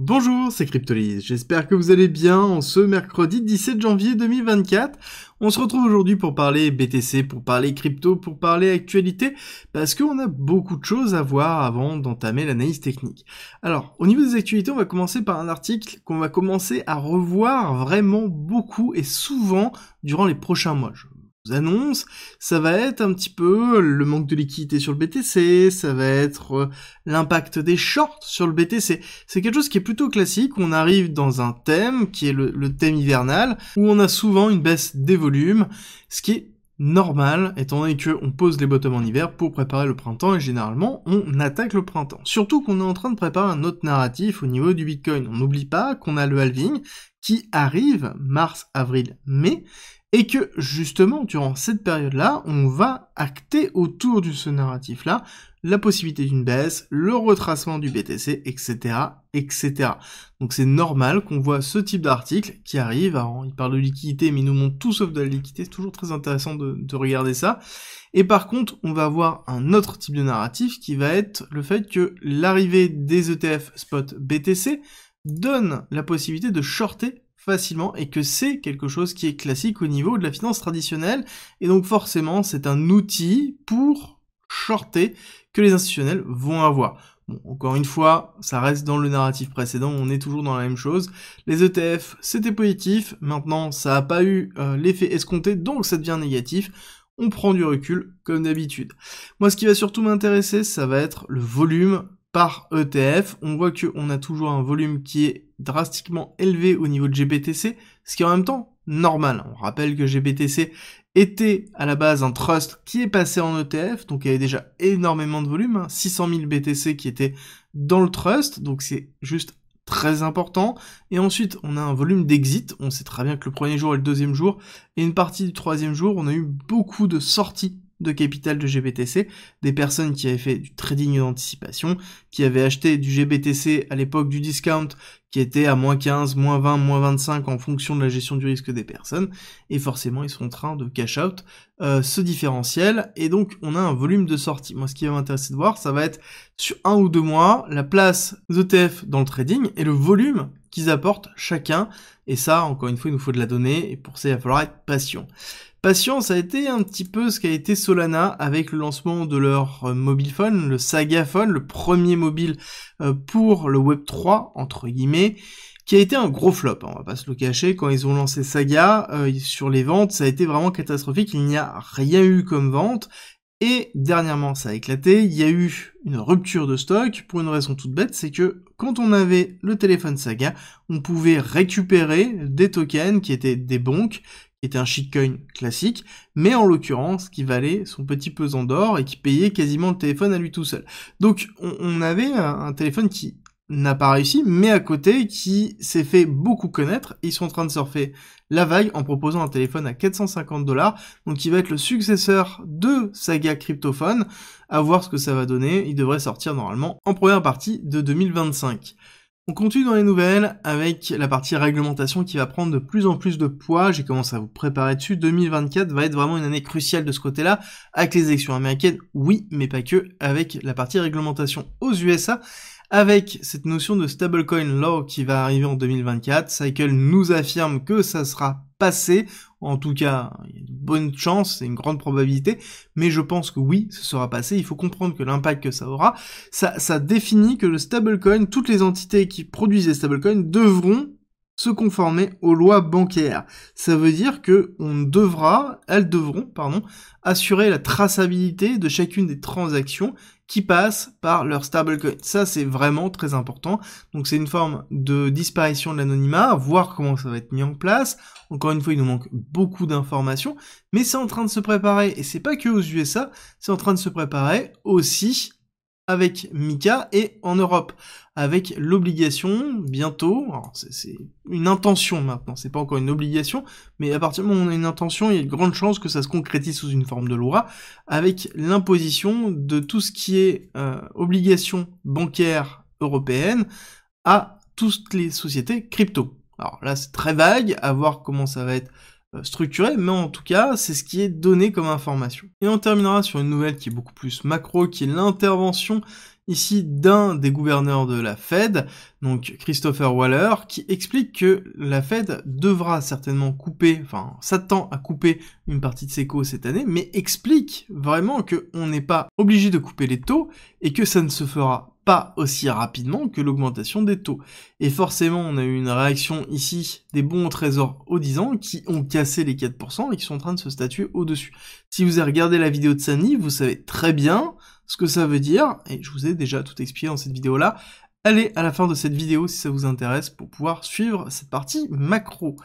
Bonjour, c'est Cryptolise. J'espère que vous allez bien en ce mercredi 17 janvier 2024. On se retrouve aujourd'hui pour parler BTC, pour parler crypto, pour parler actualité, parce qu'on a beaucoup de choses à voir avant d'entamer l'analyse technique. Alors, au niveau des actualités, on va commencer par un article qu'on va commencer à revoir vraiment beaucoup et souvent durant les prochains mois annonce, ça va être un petit peu le manque de liquidité sur le BTC, ça va être euh, l'impact des shorts sur le BTC. C'est quelque chose qui est plutôt classique, on arrive dans un thème qui est le, thème hivernal, où on a souvent une baisse des volumes, ce qui est normal, étant donné qu'on pose les bottoms en hiver pour préparer le printemps, et généralement, on attaque le printemps. Surtout qu'on est en train de préparer un autre narratif au niveau du Bitcoin. On n'oublie pas qu'on a le halving qui arrive mars, avril, mai, et que justement, durant cette période-là, on va acter autour de ce narratif-là la possibilité d'une baisse, le retracement du BTC, etc., etc. Donc c'est normal qu'on voit ce type d'article qui arrive. Alors, il parle de liquidité, mais il nous montre tout sauf de la liquidité. C'est toujours très intéressant de, de regarder ça. Et par contre, on va avoir un autre type de narratif qui va être le fait que l'arrivée des ETF spot BTC donne la possibilité de shorter facilement et que c'est quelque chose qui est classique au niveau de la finance traditionnelle et donc forcément c'est un outil pour shorter que les institutionnels vont avoir. Bon, encore une fois, ça reste dans le narratif précédent, on est toujours dans la même chose. Les ETF, c'était positif, maintenant ça n'a pas eu euh, l'effet escompté, donc ça devient négatif. On prend du recul, comme d'habitude. Moi, ce qui va surtout m'intéresser, ça va être le volume par ETF. On voit qu'on a toujours un volume qui est drastiquement élevé au niveau de GBTC, ce qui est en même temps normal. On rappelle que GBTC était à la base un trust qui est passé en ETF, donc il y avait déjà énormément de volume, 600 000 BTC qui étaient dans le trust, donc c'est juste très important. Et ensuite, on a un volume d'exit. On sait très bien que le premier jour et le deuxième jour, et une partie du troisième jour, on a eu beaucoup de sorties de capital de GBTC, des personnes qui avaient fait du trading d'anticipation, qui avaient acheté du GBTC à l'époque du discount, qui était à moins 15, moins 20, moins 25 en fonction de la gestion du risque des personnes, et forcément ils sont en train de cash out euh, ce différentiel, et donc on a un volume de sortie. Moi ce qui va m'intéresser de voir, ça va être sur un ou deux mois, la place d'ETF dans le trading, et le volume qu'ils apportent chacun, et ça, encore une fois, il nous faut de la donnée, et pour ça, il va falloir être patient. Patient, ça a été un petit peu ce qu'a été Solana avec le lancement de leur euh, mobile phone, le Saga Phone, le premier mobile euh, pour le Web 3, entre guillemets, qui a été un gros flop, hein, on va pas se le cacher, quand ils ont lancé Saga, euh, sur les ventes, ça a été vraiment catastrophique, il n'y a rien eu comme vente, et dernièrement ça a éclaté, il y a eu une rupture de stock pour une raison toute bête, c'est que quand on avait le téléphone Saga, on pouvait récupérer des tokens qui étaient des banques était un shitcoin classique, mais en l'occurrence qui valait son petit pesant d'or et qui payait quasiment le téléphone à lui tout seul. Donc on, avait un, téléphone qui n'a pas réussi, mais à côté qui s'est fait beaucoup connaître. Ils sont en train de surfer la vague en proposant un téléphone à 450 dollars, donc qui va être le successeur de Saga Cryptophone. À voir ce que ça va donner. Il devrait sortir normalement en première partie de 2025. On continue dans les nouvelles avec la partie réglementation qui va prendre de plus en plus de poids. J'ai commencé à vous préparer dessus. 2024 va être vraiment une année cruciale de ce côté-là. Avec les élections américaines, oui, mais pas que. Avec la partie réglementation aux USA avec cette notion de stablecoin law qui va arriver en 2024. Cycle nous affirme que ça sera passé, en tout cas, il y a une bonne chance, c'est une grande probabilité, mais je pense que oui, ce sera passé. Il faut comprendre que l'impact que ça aura, ça, ça définit que le stablecoin, toutes les entités qui produisent des stablecoins devront se conformer aux lois bancaires. Ça veut dire que devra, elles devront, assurer la traçabilité de chacune des transactions qui passent par leur stablecoin. Ça, c'est vraiment très important. Donc, c'est une forme de disparition de l'anonymat, voir comment ça va être mis en place. Encore une fois, il nous manque beaucoup d'informations, mais c'est en train de se préparer, et c'est pas que aux USA, c'est en train de se préparer aussi avec Mika et en Europe avec l'obligation bientôt, c'est une intention maintenant, c'est pas encore une obligation, mais à partir du moment où on a une intention, il y a de grandes chances que ça se concrétise sous une forme de loi, avec l'imposition de tout ce qui est euh, obligation bancaire européenne à toutes les sociétés crypto. Alors là c'est très vague, à voir comment ça va être structuré, mais en tout cas, c'est ce qui est donné comme information. Et on terminera sur une nouvelle qui est beaucoup plus macro, qui est l'intervention ici d'un des gouverneurs de la Fed, donc Christopher Waller, qui explique que la Fed devra certainement couper, enfin s'attend à couper une partie de ses co cette année, mais explique vraiment qu'on n'est pas obligé de couper les taux et que ça ne se fera pas aussi rapidement que l'augmentation des taux. Et forcément, on a eu une réaction ici des bons trésors au 10 ans qui ont cassé les 4% et qui sont en train de se statuer au-dessus. Si vous avez regardé la vidéo de Sani, vous savez très bien ce que ça veut dire, et je vous ai déjà tout expliqué dans cette vidéo-là. Allez à la fin de cette vidéo si ça vous intéresse pour pouvoir suivre cette partie macro.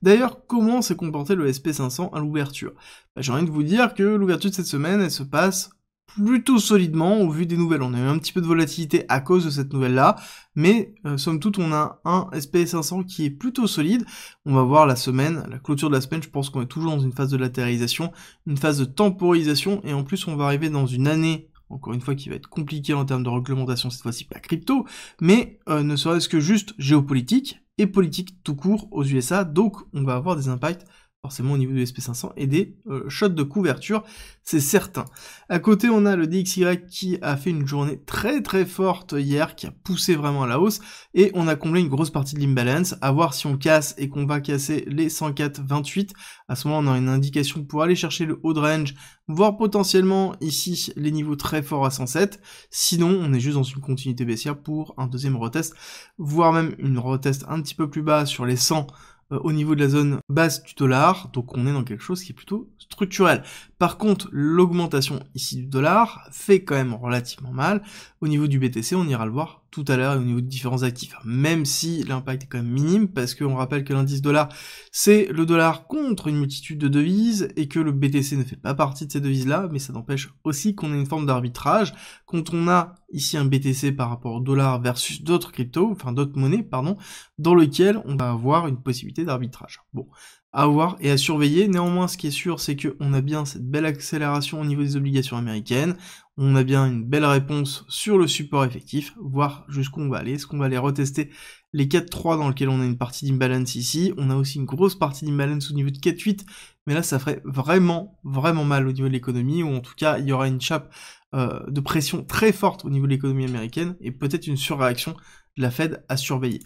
D'ailleurs, comment s'est comporté le SP500 à l'ouverture? Bah, J'ai envie de vous dire que l'ouverture de cette semaine, elle se passe plutôt solidement au vu des nouvelles. On a eu un petit peu de volatilité à cause de cette nouvelle-là, mais euh, somme toute, on a un SP500 qui est plutôt solide. On va voir la semaine, la clôture de la semaine, je pense qu'on est toujours dans une phase de latéralisation, une phase de temporisation, et en plus, on va arriver dans une année encore une fois qui va être compliquée en termes de réglementation, cette fois-ci pas crypto, mais euh, ne serait-ce que juste géopolitique et politique tout court aux USA, donc on va avoir des impacts forcément au niveau du SP500 et des euh, shots de couverture, c'est certain. À côté, on a le DXY qui a fait une journée très très forte hier, qui a poussé vraiment à la hausse, et on a comblé une grosse partie de l'imbalance, à voir si on casse et qu'on va casser les 104,28, à ce moment on a une indication pour aller chercher le haut de range, voire potentiellement ici les niveaux très forts à 107, sinon on est juste dans une continuité baissière pour un deuxième retest, voire même une retest un petit peu plus bas sur les 100 euh, au niveau de la zone basse du dollar, donc on est dans quelque chose qui est plutôt structurel. Par contre, l'augmentation ici du dollar fait quand même relativement mal. Au niveau du BTC, on ira le voir tout à l'heure au niveau de différents actifs, même si l'impact est quand même minime, parce qu'on rappelle que l'indice dollar, c'est le dollar contre une multitude de devises, et que le BTC ne fait pas partie de ces devises-là, mais ça n'empêche aussi qu'on ait une forme d'arbitrage. Quand on a ici un BTC par rapport au dollar versus d'autres cryptos, enfin d'autres monnaies, pardon, dans lequel on va avoir une possibilité d'arbitrage. Bon, à voir et à surveiller. Néanmoins, ce qui est sûr, c'est qu'on a bien cette belle accélération au niveau des obligations américaines. On a bien une belle réponse sur le support effectif, voir jusqu'où on va aller. Est-ce qu'on va aller retester les 4-3 dans lequel on a une partie d'imbalance ici? On a aussi une grosse partie d'imbalance au niveau de 4-8, mais là ça ferait vraiment, vraiment mal au niveau de l'économie, ou en tout cas il y aura une chape euh, de pression très forte au niveau de l'économie américaine, et peut-être une surréaction la Fed à surveiller.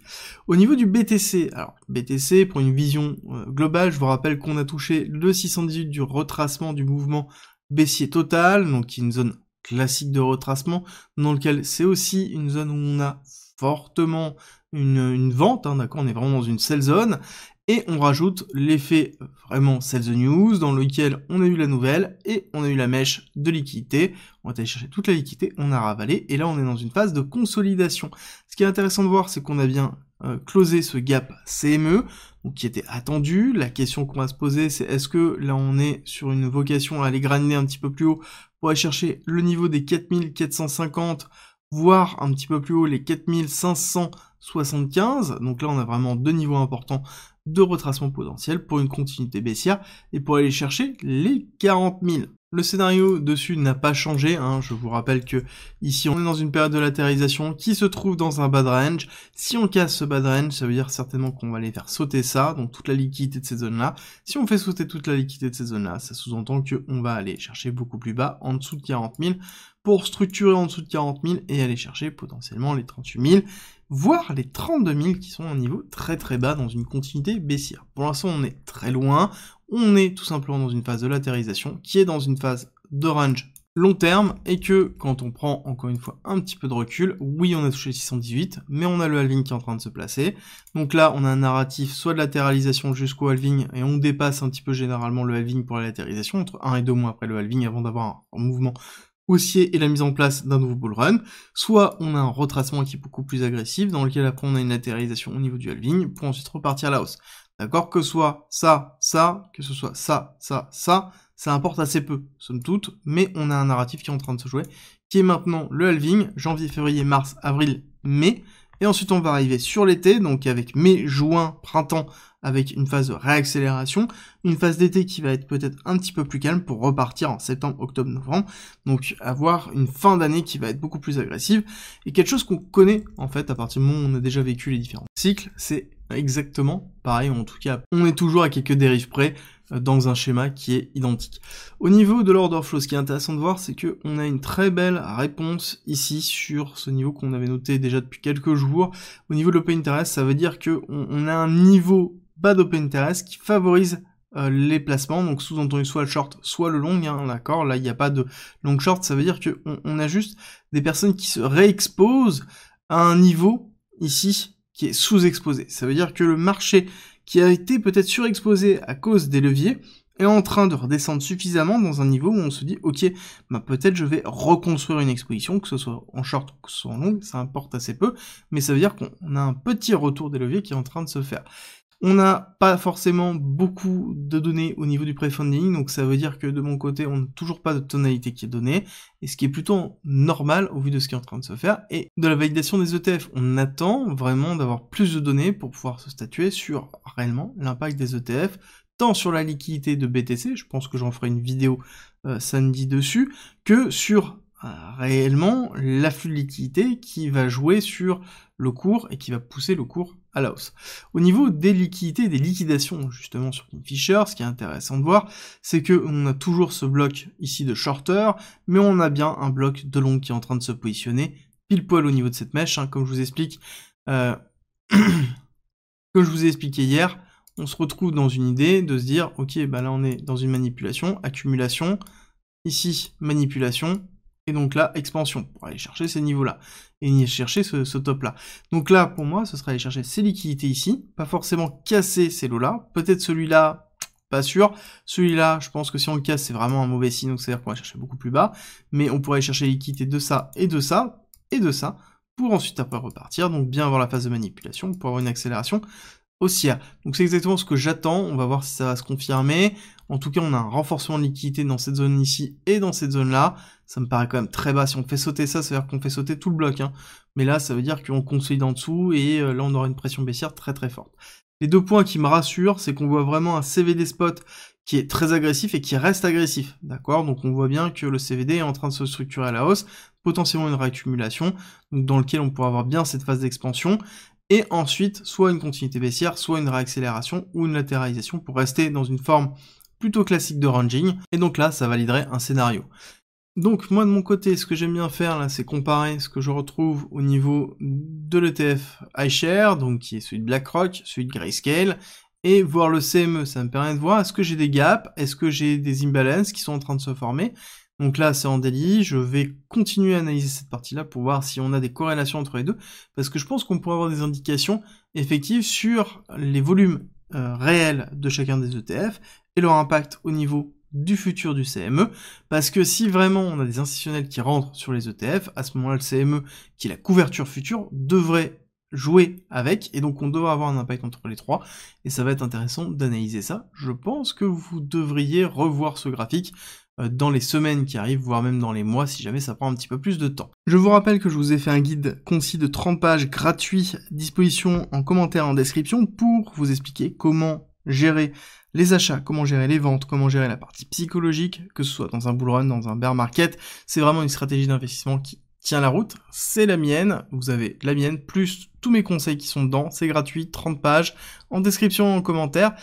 Au niveau du BTC, alors BTC, pour une vision euh, globale, je vous rappelle qu'on a touché le 618 du retracement du mouvement baissier total, donc une zone classique de retracement, dans lequel c'est aussi une zone où on a fortement une, vente, hein, d'accord, on est vraiment dans une sell zone, et on rajoute l'effet vraiment sell the news dans lequel on a eu la nouvelle et on a eu la mèche de liquidité. On va aller chercher toute la liquidité, on a ravalé et là on est dans une phase de consolidation. Ce qui est intéressant de voir, c'est qu'on a bien euh, closé ce gap CME, donc qui était attendu. La question qu'on va se poser, c'est est-ce que là on est sur une vocation à aller graniner un petit peu plus haut pour aller chercher le niveau des 4450 voire un petit peu plus haut les 4575. Donc là, on a vraiment deux niveaux importants de retracement potentiel pour une continuité baissière et pour aller chercher les 40 000. Le scénario dessus n'a pas changé, hein. je vous rappelle que ici on est dans une période de latéralisation qui se trouve dans un bad range. Si on casse ce bad range, ça veut dire certainement qu'on va aller faire sauter ça, donc toute la liquidité de cette zone-là. Si on fait sauter toute la liquidité de cette zone-là, ça sous-entend qu'on va aller chercher beaucoup plus bas, en dessous de 40 000, pour structurer en dessous de 40 000 et aller chercher potentiellement les 38 000, voire les 32 000 qui sont à un niveau très très bas dans une continuité baissière. Pour l'instant, on est très loin, on est tout simplement dans une phase de latérisation qui est dans une phase de range long terme et que quand on prend encore une fois un petit peu de recul, oui on a touché 618 mais on a le halving qui est en train de se placer. Donc là on a un narratif soit de latéralisation jusqu'au halving et on dépasse un petit peu généralement le halving pour la latéralisation entre 1 et 2 mois après le halving avant d'avoir un mouvement haussier et la mise en place d'un nouveau bull run, soit on a un retracement qui est beaucoup plus agressif, dans lequel après on a une latéralisation au niveau du halving, pour ensuite repartir à la hausse. D'accord? Que soit ça, ça, que ce soit ça, ça, ça, ça importe assez peu, somme toute, mais on a un narratif qui est en train de se jouer, qui est maintenant le halving, janvier, février, mars, avril, mai, et ensuite on va arriver sur l'été, donc avec mai, juin, printemps, avec une phase de réaccélération, une phase d'été qui va être peut-être un petit peu plus calme pour repartir en septembre, octobre, novembre, donc avoir une fin d'année qui va être beaucoup plus agressive, et quelque chose qu'on connaît en fait à partir du moment où on a déjà vécu les différents cycles, c'est exactement pareil, en tout cas on est toujours à quelques dérives près, euh, dans un schéma qui est identique. Au niveau de l'order flow, ce qui est intéressant de voir, c'est que on a une très belle réponse ici sur ce niveau qu'on avait noté déjà depuis quelques jours. Au niveau de l'open interest, ça veut dire que on, a un niveau bas d'open interest qui favorise euh, les placements, donc sous-entendu soit le short, soit le long, hein, d'accord. Là, il n'y a pas de long short, ça veut dire que on a juste des personnes qui se réexposent à un niveau ici qui est sous-exposé. Ça veut dire que le marché qui a été peut-être surexposé à cause des leviers est en train de redescendre suffisamment dans un niveau où on se dit ok bah peut-être je vais reconstruire une exposition que ce soit en short ou que ce soit en long. Ça importe assez peu. Mais ça veut dire qu'on a un petit retour des leviers qui est en train de se faire on n'a pas forcément beaucoup de données au niveau du pre-funding, donc ça veut dire que de mon côté, on n'a toujours pas de tonalité qui est donnée, et ce qui est plutôt normal au vu de ce qui est en train de se faire. Et de la validation des ETF, on attend vraiment d'avoir plus de données pour pouvoir se statuer sur réellement l'impact des ETF, tant sur la liquidité de BTC, je pense que j'en ferai une vidéo euh, samedi dessus, que sur euh, réellement l'afflux de liquidité qui va jouer sur le cours et qui va pousser le cours la hausse. Au niveau des liquidités, des liquidations justement sur Kingfisher, ce qui est intéressant de voir, c'est que on a toujours ce bloc ici de shorter, mais on a bien un bloc de long qui est en train de se positionner pile poil au niveau de cette mèche, hein, comme je vous explique, euh... comme je vous ai expliqué hier, on se retrouve dans une idée de se dire, ok, bah là on est dans une manipulation, accumulation, ici manipulation, et donc là, expansion, pour aller chercher ces niveaux-là, et chercher ce, top-là. Donc là, pour moi, ce serait aller chercher ces liquidités ici, pas forcément casser ces lots-là, peut-être celui-là, pas sûr, celui-là, je pense que si on le casse, c'est vraiment un mauvais signe, donc c'est-à-dire qu'on va chercher beaucoup plus bas, mais on pourrait aller chercher les liquidités de ça, et de ça, et de ça, pour ensuite après repartir, donc bien avoir la phase de manipulation, pour avoir une accélération Donc c'est exactement ce que j'attends, on va voir si ça va se confirmer. En tout cas, on a un renforcement de liquidité dans cette zone ici et dans cette zone-là. Ça me paraît quand même très bas. Si on fait sauter ça, ça veut dire qu'on fait sauter tout le bloc. Hein. Mais là, ça veut dire qu'on consolide en dessous et euh, là, on aura une pression baissière très très forte. Les deux points qui me rassurent, c'est qu'on voit vraiment un CVD spot qui est très agressif et qui reste agressif, d'accord? Donc on voit bien que le CVD est en train de se structurer à la hausse, potentiellement une réaccumulation, dans lequel on pourra avoir bien cette phase d'expansion, et ensuite soit une continuité baissière, soit une réaccélération ou une latéralisation pour rester dans une forme plutôt classique de ranging, et donc là ça validerait un scénario. Donc moi de mon côté, ce que j'aime bien faire là, c'est comparer ce que je retrouve au niveau de l'ETF iShare, donc qui est celui de BlackRock, celui de Grayscale, et voir le CME. Ça me permet de voir est-ce que j'ai des gaps, est-ce que j'ai des imbalances qui sont en train de se former, donc là, c'est en daily. Je vais continuer à analyser cette partie-là pour voir si on a des corrélations entre les deux, parce que je pense qu'on pourrait avoir des indications effectives sur les volumes euh, réels de chacun des ETF et leur impact au niveau du futur du CME, parce que si vraiment on a des institutionnels qui rentrent sur les ETF, à ce moment-là, le CME, qui est la couverture future, devrait jouer avec, et donc on devrait avoir un impact entre les trois, et ça va être intéressant d'analyser ça. Je pense que vous devriez revoir ce graphique dans les semaines qui arrivent, voire même dans les mois si jamais ça prend un petit peu plus de temps. Je vous rappelle que je vous ai fait un guide concis de 30 pages gratuit, disposition en commentaire en description pour vous expliquer comment gérer les achats, comment gérer les ventes, comment gérer la partie psychologique, que ce soit dans un bull run, dans un bear market. C'est vraiment une stratégie d'investissement qui tient la route, c'est la mienne, vous avez la mienne, plus tous mes conseils qui sont dedans, c'est gratuit, 30 pages, en description, en commentaire,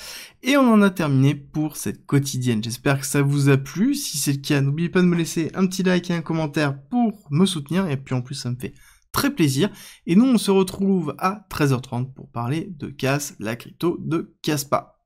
et on en a terminé pour cette quotidienne. J'espère que ça vous a plu, si c'est le cas, n'oubliez pas de me laisser un petit like et un commentaire pour me soutenir, et puis en plus ça me fait très plaisir, et nous on se retrouve à 13h30 pour parler de CAS, la crypto de Caspa.